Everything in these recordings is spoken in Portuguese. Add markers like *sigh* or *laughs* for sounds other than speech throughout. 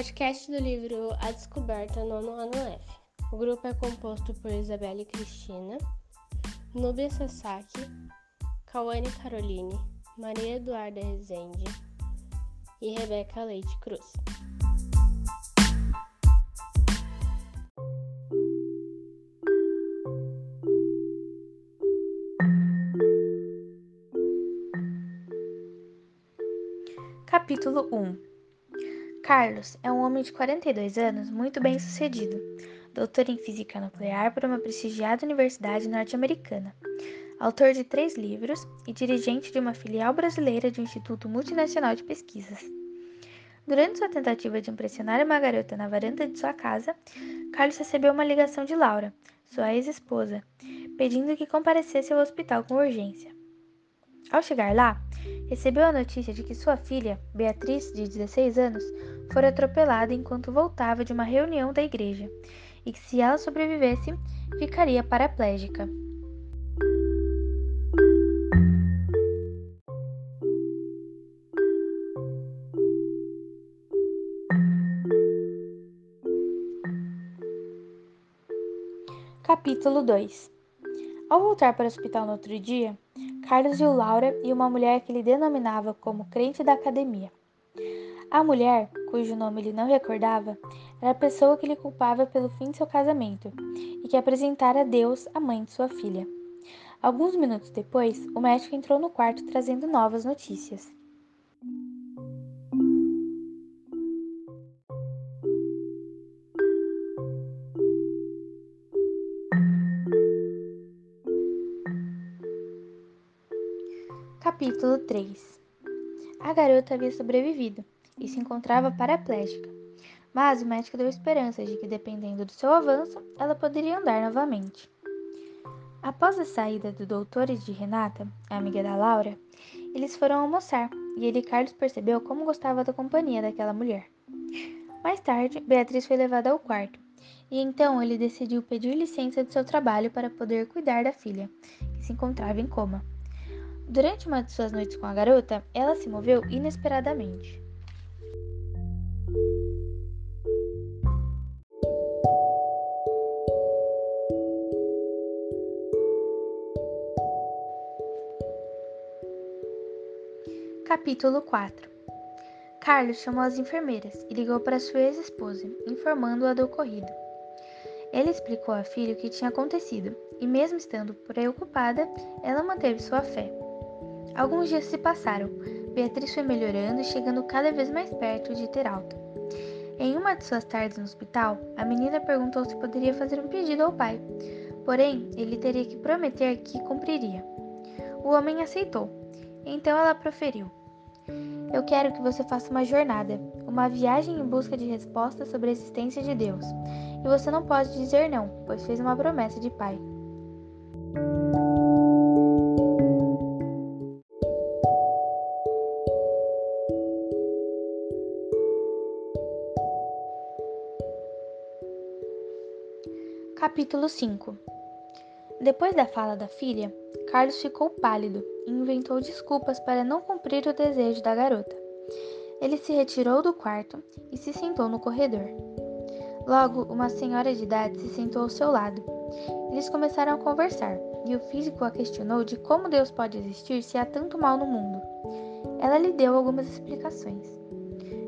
Podcast do livro A Descoberta, nono ano F. O grupo é composto por Isabelle Cristina, Nubia Sasaki, Cauane Caroline, Maria Eduarda Rezende e Rebeca Leite Cruz. Capítulo 1 Carlos é um homem de 42 anos muito bem sucedido, doutor em física nuclear por uma prestigiada universidade norte-americana, autor de três livros e dirigente de uma filial brasileira de um instituto multinacional de pesquisas. Durante sua tentativa de impressionar uma garota na varanda de sua casa, Carlos recebeu uma ligação de Laura, sua ex-esposa, pedindo que comparecesse ao hospital com urgência. Ao chegar lá, recebeu a notícia de que sua filha, Beatriz, de 16 anos, fora atropelada enquanto voltava de uma reunião da igreja e que, se ela sobrevivesse, ficaria paraplégica. Capítulo 2 Ao voltar para o hospital no outro dia, Carlos viu Laura e uma mulher que ele denominava como crente da academia. A mulher, cujo nome ele não recordava, era a pessoa que ele culpava pelo fim de seu casamento e que apresentara a Deus a mãe de sua filha. Alguns minutos depois, o médico entrou no quarto trazendo novas notícias. Capítulo 3 A garota havia sobrevivido e se encontrava paraplégica, mas o médico deu esperanças de que, dependendo do seu avanço, ela poderia andar novamente. Após a saída do doutor e de Renata, a amiga da Laura, eles foram almoçar e ele e Carlos percebeu como gostava da companhia daquela mulher. Mais tarde, Beatriz foi levada ao quarto e então ele decidiu pedir licença do seu trabalho para poder cuidar da filha, que se encontrava em coma. Durante uma de suas noites com a garota, ela se moveu inesperadamente. Capítulo 4 Carlos chamou as enfermeiras e ligou para sua ex-esposa, informando-a do ocorrido. Ele explicou à filha o que tinha acontecido e, mesmo estando preocupada, ela manteve sua fé. Alguns dias se passaram. Beatriz foi melhorando e chegando cada vez mais perto de ter alta. Em uma de suas tardes no hospital, a menina perguntou se poderia fazer um pedido ao pai. Porém, ele teria que prometer que cumpriria. O homem aceitou. Então ela proferiu: Eu quero que você faça uma jornada, uma viagem em busca de respostas sobre a existência de Deus. E você não pode dizer não, pois fez uma promessa de pai. Capítulo 5 Depois da fala da filha, Carlos ficou pálido inventou desculpas para não cumprir o desejo da garota. Ele se retirou do quarto e se sentou no corredor. Logo, uma senhora de idade se sentou ao seu lado. Eles começaram a conversar e o físico a questionou de como Deus pode existir se há tanto mal no mundo. Ela lhe deu algumas explicações.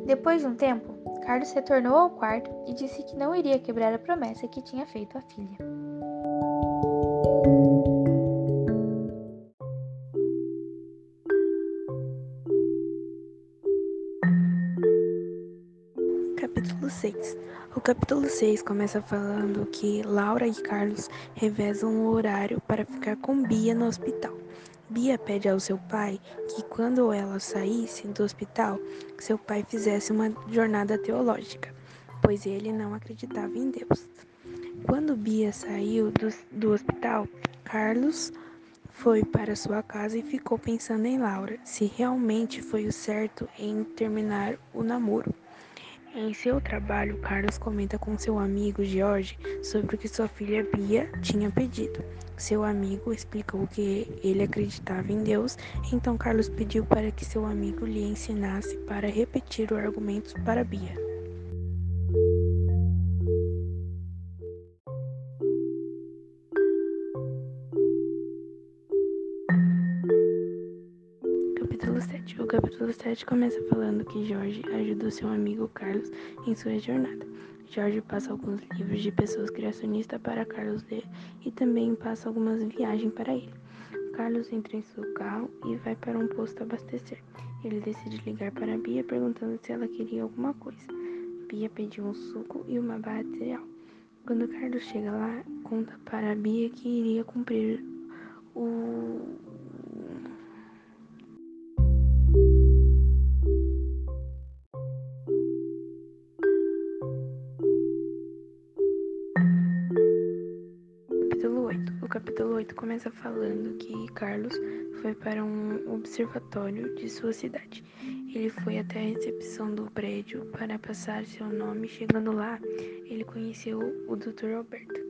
Depois de um tempo, Carlos retornou ao quarto e disse que não iria quebrar a promessa que tinha feito à filha. 6 O capítulo 6 começa falando que Laura e Carlos revezam o horário para ficar com Bia no hospital. Bia pede ao seu pai que, quando ela saísse do hospital, seu pai fizesse uma jornada teológica, pois ele não acreditava em Deus. Quando Bia saiu do, do hospital, Carlos foi para sua casa e ficou pensando em Laura, se realmente foi o certo em terminar o namoro. Em seu trabalho, Carlos comenta com seu amigo George sobre o que sua filha Bia tinha pedido. Seu amigo explicou que ele acreditava em Deus, então Carlos pediu para que seu amigo lhe ensinasse para repetir o argumento para Bia. 7 começa falando que Jorge ajuda seu amigo Carlos em sua jornada. Jorge passa alguns livros de pessoas criacionistas para Carlos ler e também passa algumas viagens para ele. Carlos entra em seu carro e vai para um posto abastecer. Ele decide ligar para Bia perguntando se ela queria alguma coisa. Bia pediu um suco e uma barra de cereal. Quando Carlos chega lá, conta para Bia que iria cumprir o começa falando que Carlos foi para um observatório de sua cidade. Ele foi até a recepção do prédio para passar seu nome. Chegando lá, ele conheceu o Dr. Alberto.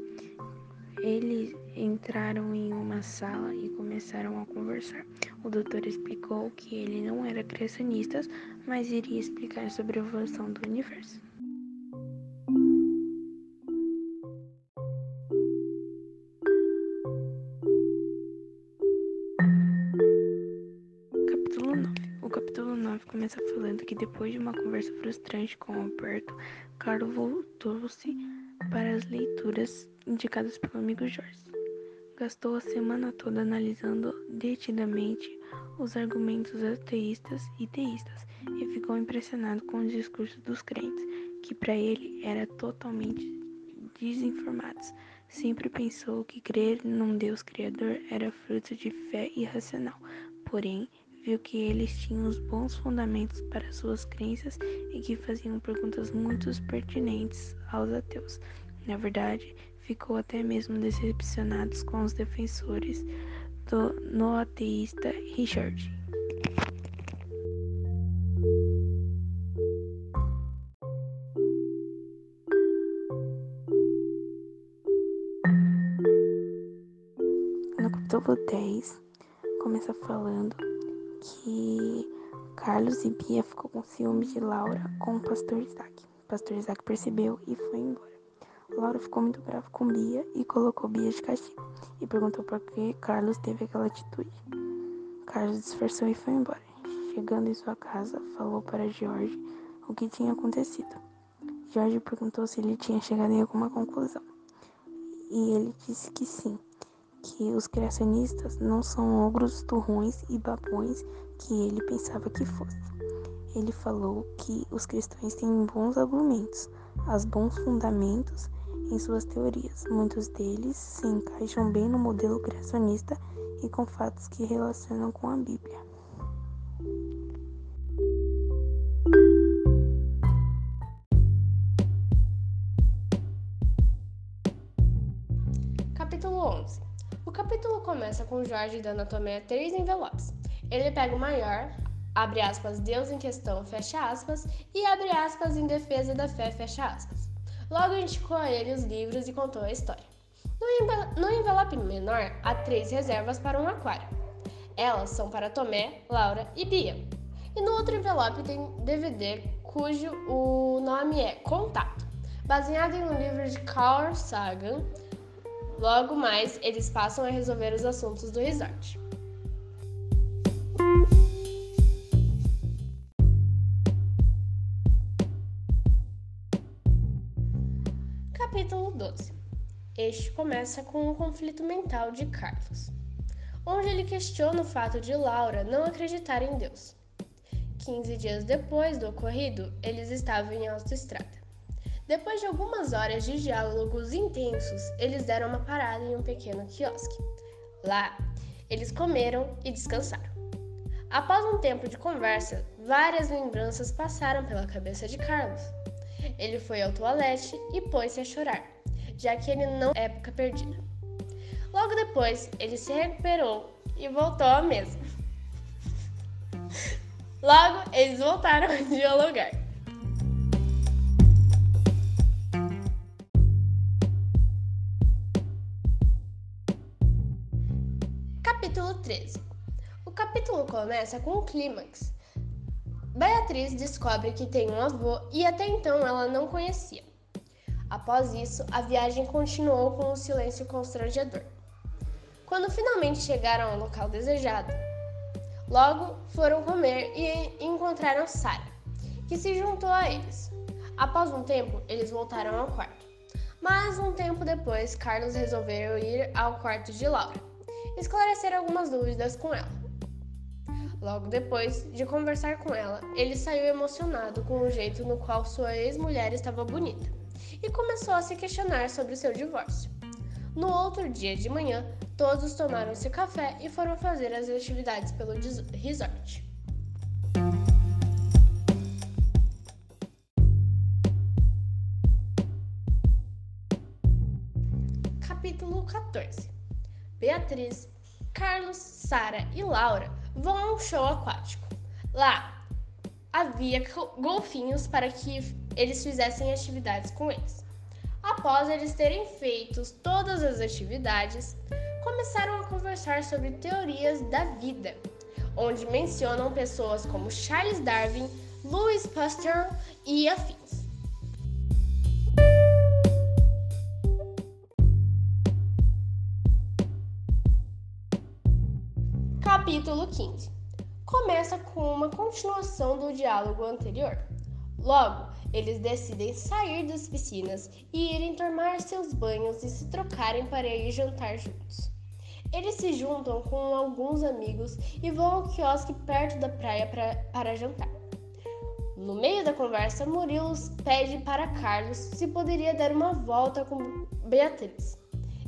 Eles entraram em uma sala e começaram a conversar. O doutor explicou que ele não era criacionista, mas iria explicar sobre a evolução do universo. Começa falando que depois de uma conversa frustrante com Alberto, Carlos voltou-se para as leituras indicadas pelo amigo Jorge. Gastou a semana toda analisando detidamente os argumentos ateístas e teístas e ficou impressionado com os discursos dos crentes, que para ele eram totalmente desinformados. Sempre pensou que crer num Deus criador era fruto de fé irracional, porém viu que eles tinham os bons fundamentos para suas crenças e que faziam perguntas muito pertinentes aos ateus. Na verdade, ficou até mesmo decepcionado com os defensores do no ateísta Richard. No capítulo 10, começa falando que Carlos e Bia ficou com ciúmes de Laura com o pastor Isaac. O pastor Isaac percebeu e foi embora. Laura ficou muito brava com Bia e colocou Bia de castigo e perguntou por que Carlos teve aquela atitude. Carlos disfarçou e foi embora. Chegando em sua casa, falou para George o que tinha acontecido. George perguntou se ele tinha chegado em alguma conclusão. E ele disse que sim, que os criacionistas não são ogros turrões e babões que ele pensava que fossem. Ele falou que os cristãos têm bons argumentos, as bons fundamentos em suas teorias. Muitos deles se encaixam bem no modelo criacionista e com fatos que relacionam com a Bíblia. Começa com Jorge dando a Tomé três envelopes. Ele pega o maior, abre aspas, Deus em questão, fecha aspas, e abre aspas em defesa da fé, fecha aspas. Logo indicou a ele os livros e contou a história. No envelope menor, há três reservas para um aquário. Elas são para Tomé, Laura e Bia. E no outro envelope tem DVD cujo o nome é Contato, baseado em um livro de Carl Sagan Logo mais, eles passam a resolver os assuntos do resort. Capítulo 12 Este começa com um conflito mental de Carlos, onde ele questiona o fato de Laura não acreditar em Deus. 15 dias depois do ocorrido, eles estavam em autoestrada. Depois de algumas horas de diálogos intensos, eles deram uma parada em um pequeno quiosque. Lá, eles comeram e descansaram. Após um tempo de conversa, várias lembranças passaram pela cabeça de Carlos. Ele foi ao toalete e pôs-se a chorar, já que ele não é época perdida. Logo depois, ele se recuperou e voltou à mesa. Logo, eles voltaram a dialogar. 13 O capítulo começa com o clímax. Beatriz descobre que tem um avô e até então ela não conhecia. Após isso, a viagem continuou com um silêncio constrangedor. Quando finalmente chegaram ao local desejado, Logo foram comer e encontraram Sara, que se juntou a eles. Após um tempo, eles voltaram ao quarto. Mas um tempo depois, Carlos resolveu ir ao quarto de Laura, esclarecer algumas dúvidas com ela. Logo depois de conversar com ela, ele saiu emocionado com o jeito no qual sua ex-mulher estava bonita e começou a se questionar sobre seu divórcio. No outro dia de manhã, todos tomaram-se café e foram fazer as atividades pelo resort. Capítulo 14 Beatriz, Carlos, Sara e Laura vão a um show aquático. Lá havia golfinhos para que eles fizessem atividades com eles. Após eles terem feito todas as atividades, começaram a conversar sobre teorias da vida, onde mencionam pessoas como Charles Darwin, Louis Pasteur e afins. Capítulo 15 começa com uma continuação do diálogo anterior. Logo, eles decidem sair das piscinas e irem tomar seus banhos e se trocarem para ir jantar juntos. Eles se juntam com alguns amigos e vão ao quiosque perto da praia pra, para jantar. No meio da conversa, Murilo pede para Carlos se poderia dar uma volta com Beatriz.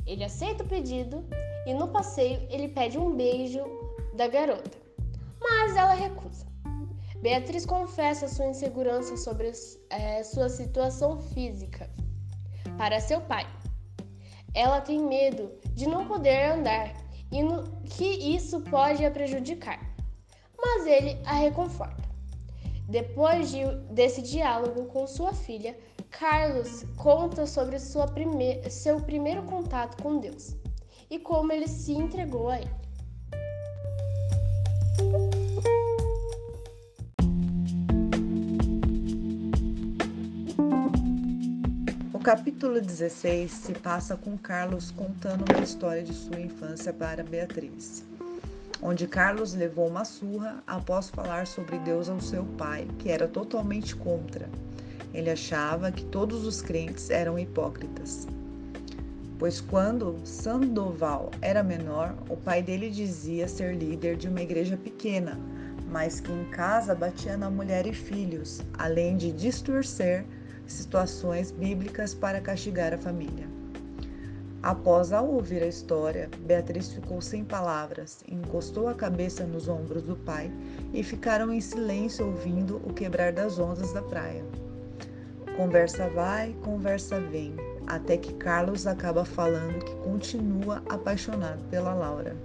Ele aceita o pedido e no passeio ele pede um beijo da garota, mas ela recusa. Beatriz confessa sua insegurança sobre é, sua situação física para seu pai. Ela tem medo de não poder andar e no, que isso pode a prejudicar, mas ele a reconforta. Depois de, desse diálogo com sua filha, Carlos conta sobre prime seu primeiro contato com Deus e como ele se entregou a ele. Capítulo 16 se passa com Carlos contando uma história de sua infância para Beatriz, onde Carlos levou uma surra após falar sobre Deus ao seu pai, que era totalmente contra. Ele achava que todos os crentes eram hipócritas. Pois quando Sandoval era menor, o pai dele dizia ser líder de uma igreja pequena, mas que em casa batia na mulher e filhos, além de distorcer situações bíblicas para castigar a família. Após ao ouvir a história, Beatriz ficou sem palavras, encostou a cabeça nos ombros do pai e ficaram em silêncio ouvindo o quebrar das ondas da praia. Conversa vai, conversa vem, até que Carlos acaba falando que continua apaixonado pela Laura.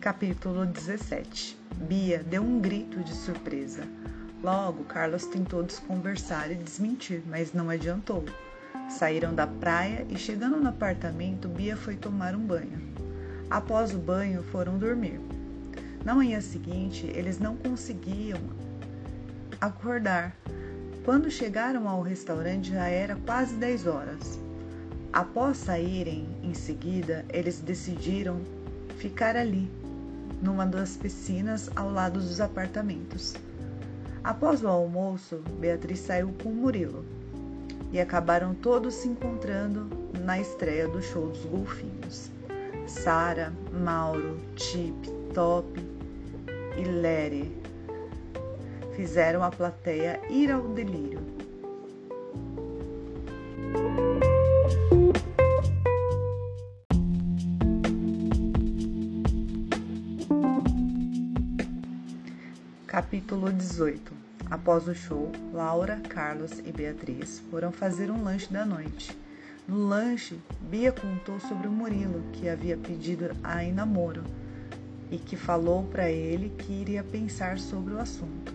Capítulo 17 Bia deu um grito de surpresa. Logo, Carlos tentou desconversar e desmentir, mas não adiantou. Saíram da praia e, chegando no apartamento, Bia foi tomar um banho. Após o banho, foram dormir. Na manhã seguinte, eles não conseguiam acordar. Quando chegaram ao restaurante, já era quase 10 horas. Após saírem em seguida, eles decidiram ficar ali numa das piscinas ao lado dos apartamentos. Após o almoço, Beatriz saiu com Murilo e acabaram todos se encontrando na estreia do show dos golfinhos. Sara, Mauro, Chip, Top e Lere fizeram a plateia ir ao delírio. Capítulo 18 Após o show, Laura, Carlos e Beatriz foram fazer um lanche da noite. No lanche, Bia contou sobre o Murilo, que havia pedido a namoro e que falou para ele que iria pensar sobre o assunto.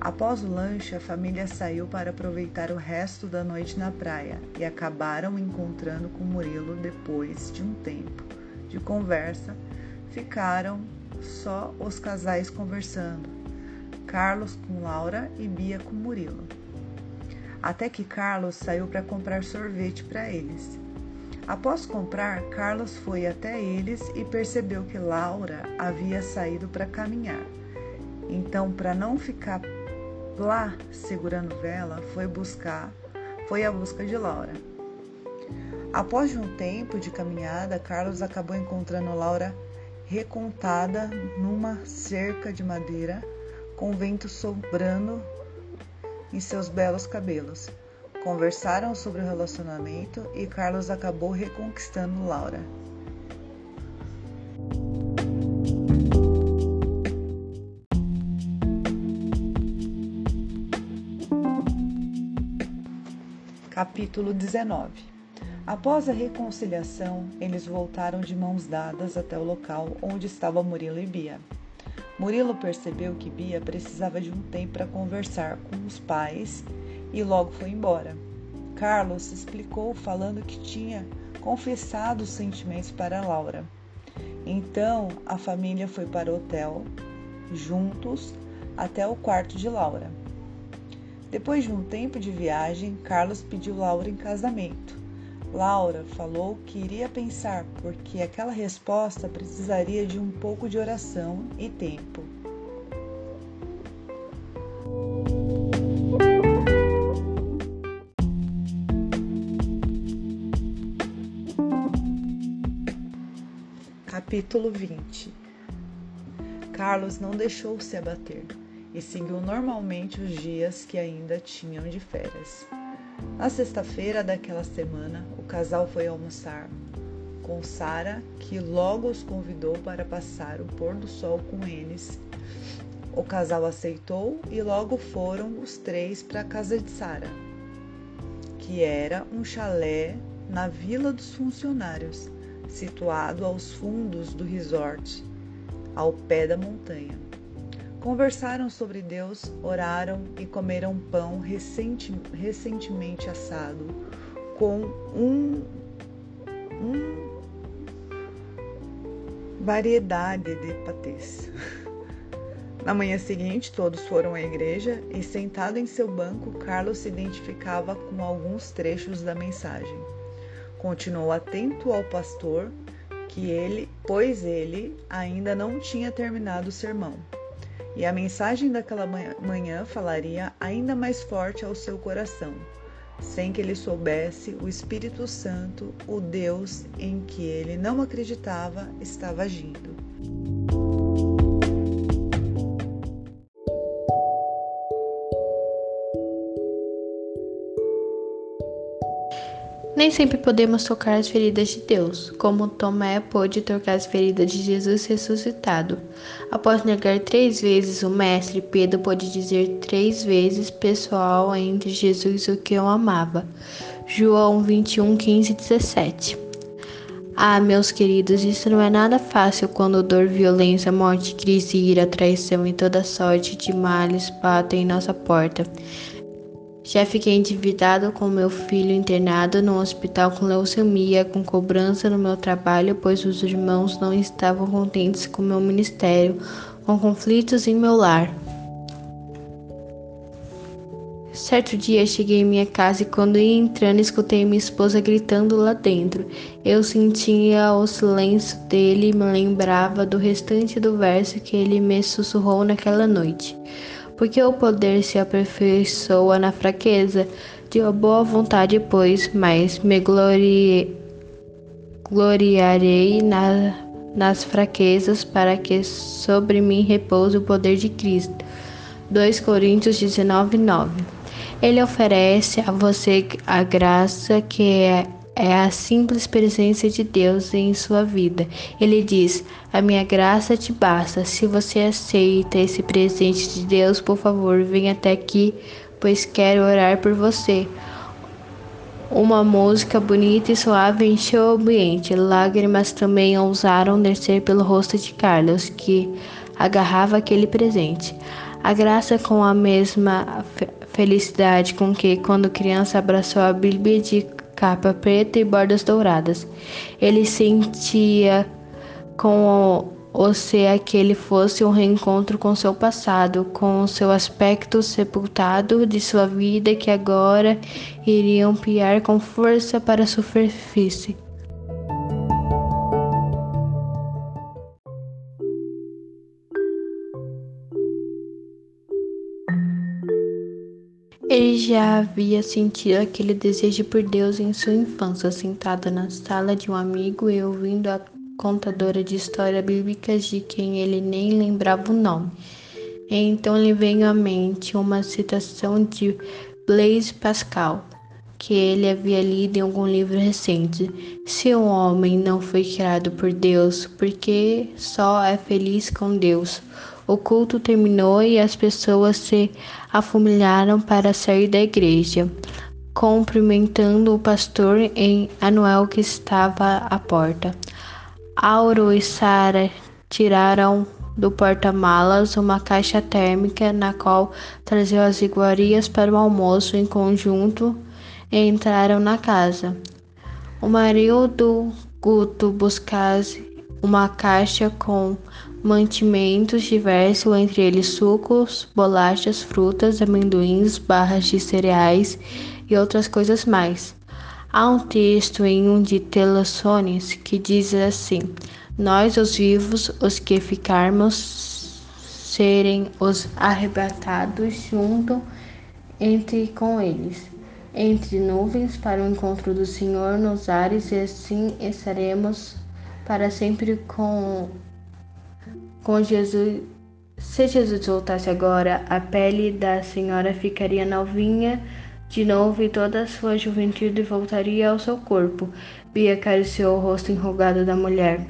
Após o lanche, a família saiu para aproveitar o resto da noite na praia e acabaram encontrando com Murilo depois de um tempo de conversa. Ficaram só os casais conversando, Carlos com Laura e Bia com Murilo. até que Carlos saiu para comprar sorvete para eles. Após comprar, Carlos foi até eles e percebeu que Laura havia saído para caminhar. Então, para não ficar lá segurando vela, foi buscar, foi à busca de Laura. Após um tempo de caminhada, Carlos acabou encontrando Laura recontada numa cerca de madeira, com vento sobrando em seus belos cabelos. Conversaram sobre o relacionamento e Carlos acabou reconquistando Laura. Capítulo 19 Após a reconciliação, eles voltaram de mãos dadas até o local onde estava Murilo e Bia. Murilo percebeu que Bia precisava de um tempo para conversar com os pais e logo foi embora. Carlos explicou falando que tinha confessado os sentimentos para Laura. Então a família foi para o hotel, juntos, até o quarto de Laura. Depois de um tempo de viagem, Carlos pediu Laura em casamento. Laura falou que iria pensar, porque aquela resposta precisaria de um pouco de oração e tempo. Capítulo 20 Carlos não deixou se abater e seguiu normalmente os dias que ainda tinham de férias. Na sexta-feira daquela semana, o casal foi almoçar com Sara, que logo os convidou para passar o pôr do sol com eles. O casal aceitou e logo foram os três para a casa de Sara, que era um chalé na Vila dos Funcionários, situado aos fundos do resort, ao pé da montanha. Conversaram sobre Deus, oraram e comeram pão recentemente assado com um, um variedade de patês. *laughs* Na manhã seguinte, todos foram à igreja e, sentado em seu banco, Carlos se identificava com alguns trechos da mensagem. Continuou atento ao pastor, que ele, pois ele ainda não tinha terminado o sermão e a mensagem daquela manhã falaria ainda mais forte ao seu coração. Sem que ele soubesse, o Espírito Santo, o Deus em que ele não acreditava, estava agindo. Nem sempre podemos tocar as feridas de Deus, como Tomé pôde tocar as feridas de Jesus ressuscitado. Após negar três vezes o Mestre, Pedro pôde dizer três vezes pessoal entre Jesus o que o amava. João 21, 15 e 17. Ah, meus queridos, isso não é nada fácil quando dor, violência, morte, crise, ira, traição e toda sorte de males batem em nossa porta. Já fiquei endividado com meu filho internado no hospital com leucemia, com cobrança no meu trabalho, pois os irmãos não estavam contentes com meu ministério, com conflitos em meu lar. Certo dia cheguei em minha casa e quando ia entrando escutei minha esposa gritando lá dentro. Eu sentia o silêncio dele e me lembrava do restante do verso que ele me sussurrou naquela noite porque o poder se aperfeiçoa na fraqueza. De boa vontade, pois, mas me glori... gloriarei na... nas fraquezas, para que sobre mim repouse o poder de Cristo. 2 Coríntios 19, 9. Ele oferece a você a graça que é é a simples presença de Deus em sua vida. Ele diz: A minha graça te basta. Se você aceita esse presente de Deus, por favor, venha até aqui, pois quero orar por você. Uma música bonita e suave encheu o ambiente. Lágrimas também ousaram descer pelo rosto de Carlos, que agarrava aquele presente. A graça com a mesma felicidade com que, quando criança, abraçou a Bíblia de capa preta e bordas douradas. Ele sentia com ou se aquele fosse um reencontro com seu passado, com seu aspecto sepultado de sua vida que agora iriam piar com força para a superfície. Já havia sentido aquele desejo por Deus em sua infância, sentado na sala de um amigo e ouvindo a contadora de histórias bíblicas de quem ele nem lembrava o nome. Então lhe veio à mente uma citação de Blaise Pascal, que ele havia lido em algum livro recente. Se o homem não foi criado por Deus, por que só é feliz com Deus? O culto terminou e as pessoas se afumilaram para sair da igreja, cumprimentando o pastor em Anuel que estava à porta. Auro e Sara tiraram do porta-malas uma caixa térmica na qual traziam as iguarias para o almoço em conjunto e entraram na casa. O marido do Guto buscasse uma caixa com mantimentos diversos, entre eles sucos, bolachas, frutas, amendoins, barras de cereais e outras coisas mais. Há um texto em um de Telassones que diz assim: Nós, os vivos, os que ficarmos, serem os arrebatados junto entre com eles, entre nuvens para o encontro do Senhor nos ares, e assim estaremos para sempre com com Jesus. Se Jesus voltasse agora, a pele da senhora ficaria novinha de novo e toda a sua juventude voltaria ao seu corpo. Bia acariciou o rosto enrugado da mulher.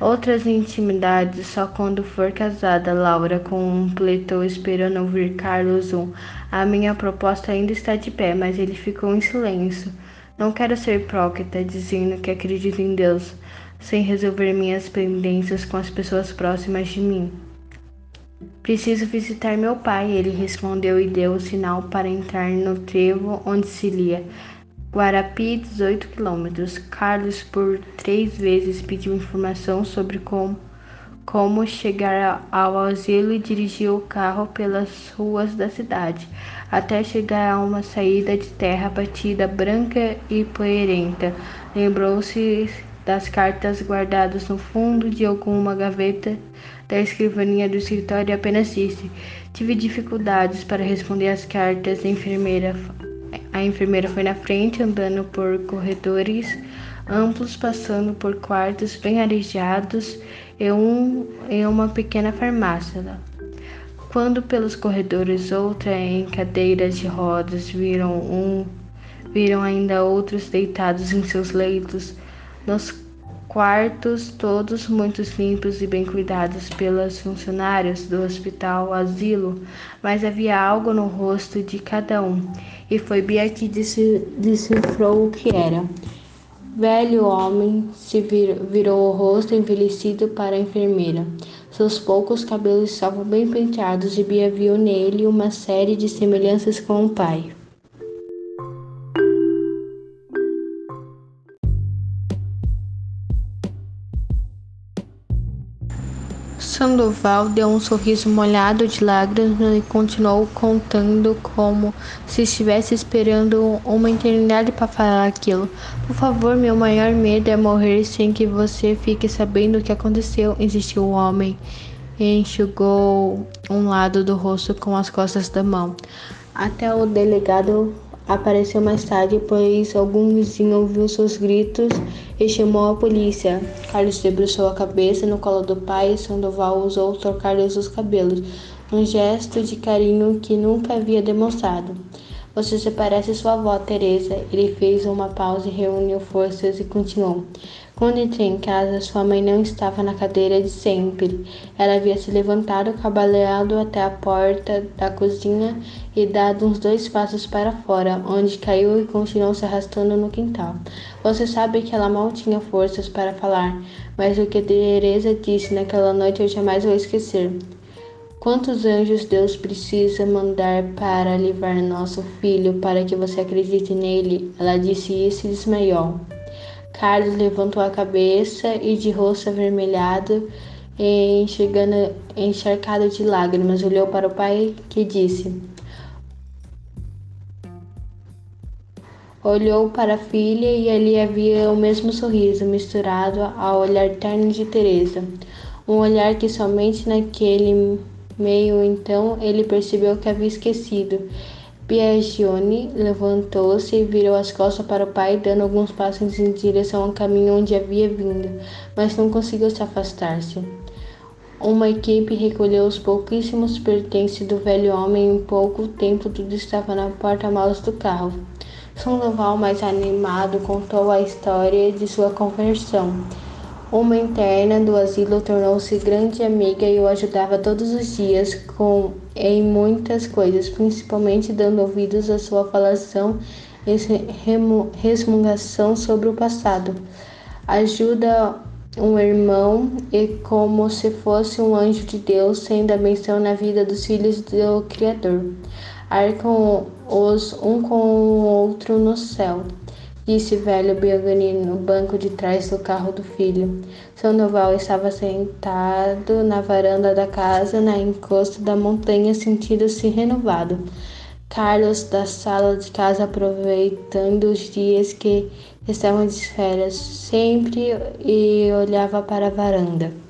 Outras intimidades só quando for casada, Laura completou esperando ouvir Carlos um. A minha proposta ainda está de pé, mas ele ficou em silêncio. Não quero ser hipócrita dizendo que acredito em Deus sem resolver minhas pendências com as pessoas próximas de mim. Preciso visitar meu pai, ele respondeu e deu o sinal para entrar no trevo onde se lia. Guarapi, 18 quilômetros. Carlos por três vezes pediu informação sobre como, como chegar ao asilo e dirigiu o carro pelas ruas da cidade, até chegar a uma saída de terra batida, branca e poeirenta. Lembrou-se das cartas guardadas no fundo de alguma gaveta da escrivaninha do escritório e apenas disse: Tive dificuldades para responder as cartas. A enfermeira, a enfermeira foi na frente, andando por corredores amplos, passando por quartos bem arejados e, um, e uma pequena farmácia. Quando pelos corredores outra em cadeiras de rodas viram um viram ainda outros deitados em seus leitos nos quartos todos muito limpos e bem cuidados pelas funcionárias do hospital asilo, mas havia algo no rosto de cada um, e foi Bia que decifrou o que era. Velho homem se vir, virou o rosto envelhecido para a enfermeira. Seus poucos cabelos estavam bem penteados e Bia viu nele uma série de semelhanças com o pai. Sandoval deu um sorriso molhado de lágrimas e continuou contando como se estivesse esperando uma eternidade para falar aquilo. Por favor, meu maior medo é morrer sem que você fique sabendo o que aconteceu, insistiu o homem e enxugou um lado do rosto com as costas da mão. Até o delegado apareceu mais tarde, pois algum vizinho ouviu seus gritos e chamou a polícia. Carlos debruçou a cabeça no colo do pai e Sandoval usou trocar-lhes os cabelos, um gesto de carinho que nunca havia demonstrado. Você se parece sua avó, Teresa. Ele fez uma pausa e reuniu forças e continuou. Quando entrei em casa, sua mãe não estava na cadeira de sempre. Ela havia se levantado, cabaleado até a porta da cozinha e dado uns dois passos para fora, onde caiu e continuou se arrastando no quintal. Você sabe que ela mal tinha forças para falar, mas o que Teresa disse naquela noite eu jamais vou esquecer. Quantos anjos Deus precisa mandar para livrar nosso filho para que você acredite nele? Ela disse isso e desmaiou. Carlos levantou a cabeça e, de rosto avermelhado, enxergando, encharcado de lágrimas, olhou para o pai que disse: Olhou para a filha e ali havia o mesmo sorriso misturado ao olhar terno de Teresa, um olhar que somente naquele meio então ele percebeu que havia esquecido. Biagione levantou-se e virou as costas para o pai, dando alguns passos em direção ao caminho onde havia vindo, mas não conseguiu se afastar-se. Uma equipe recolheu os pouquíssimos pertences do velho homem e em pouco tempo tudo estava na porta-malas do carro. Sandoval, mais animado, contou a história de sua conversão. Uma interna do asilo tornou-se grande amiga e o ajudava todos os dias com em muitas coisas, principalmente dando ouvidos à sua falação e resmungação sobre o passado. Ajuda um irmão e como se fosse um anjo de Deus, sendo a benção na vida dos filhos do Criador arcam os um com o outro no céu, disse velho Biagani no banco de trás do carro do filho. Sandoval estava sentado na varanda da casa, na encosta da montanha, sentindo-se renovado. Carlos, da sala de casa, aproveitando os dias que estavam de férias, sempre e olhava para a varanda.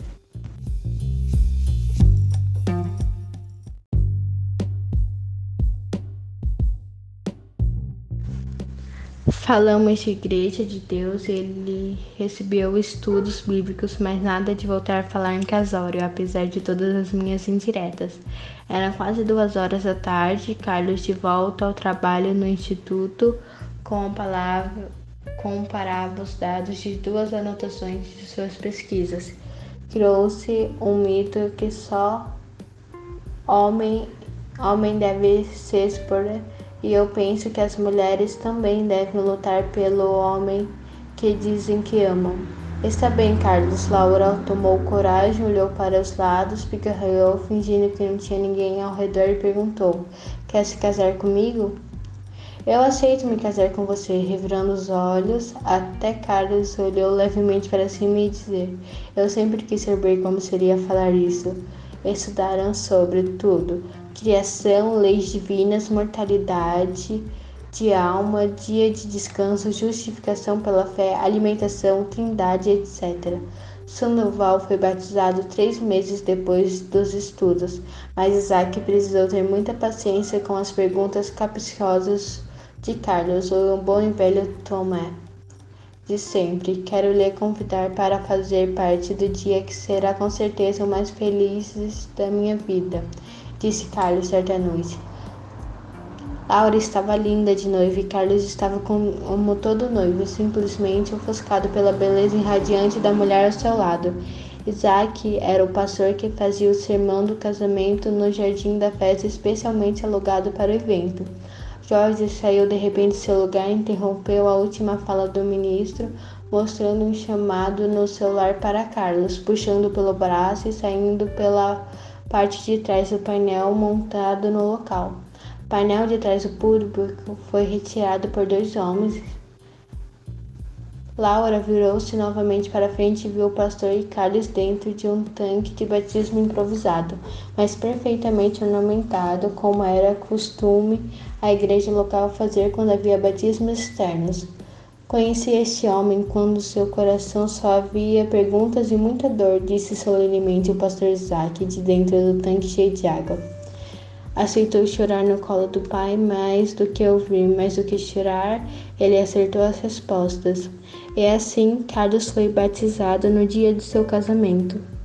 Falamos de Igreja de Deus, ele recebeu estudos bíblicos, mas nada de voltar a falar em casório, apesar de todas as minhas indiretas. Eram quase duas horas da tarde, Carlos de volta ao trabalho no instituto, com palavra, comparava os dados de duas anotações de suas pesquisas. Criou-se um mito que só homem, homem deve se expor e eu penso que as mulheres também devem lutar pelo homem que dizem que amam. Está bem, Carlos. Laura tomou coragem, olhou para os lados, picarreou, fingindo que não tinha ninguém ao redor e perguntou: Quer se casar comigo? Eu aceito me casar com você, revirando os olhos, até Carlos olhou levemente para cima e dizer: Eu sempre quis saber como seria falar isso. Estudaram sobre tudo, criação, leis divinas, mortalidade de alma, dia de descanso, justificação pela fé, alimentação, trindade, etc. Sandoval foi batizado três meses depois dos estudos, mas Isaac precisou ter muita paciência com as perguntas capciosas de Carlos, o bom e velho Tomé. De sempre, quero lhe convidar para fazer parte do dia que será com certeza o mais feliz da minha vida disse Carlos certa noite. Laura estava linda de noiva e Carlos estava como todo noivo, simplesmente ofuscado pela beleza irradiante da mulher ao seu lado. Isaac era o pastor que fazia o sermão do casamento no jardim da festa especialmente alugado para o evento. Jorge saiu de repente de seu lugar e interrompeu a última fala do ministro, mostrando um chamado no celular para Carlos, puxando pelo braço e saindo pela parte de trás do painel montado no local. O painel de trás do público foi retirado por dois homens. Laura virou-se novamente para frente e viu o pastor Carlos dentro de um tanque de batismo improvisado, mas perfeitamente ornamentado, como era costume a igreja local fazer quando havia batismos externos. Conheci este homem quando seu coração só havia perguntas e muita dor, disse solenemente o pastor Isaac de dentro do tanque cheio de água. Aceitou chorar no colo do pai mais do que ouvir, mais do que chorar, ele acertou as respostas. E assim, Carlos foi batizado no dia de seu casamento.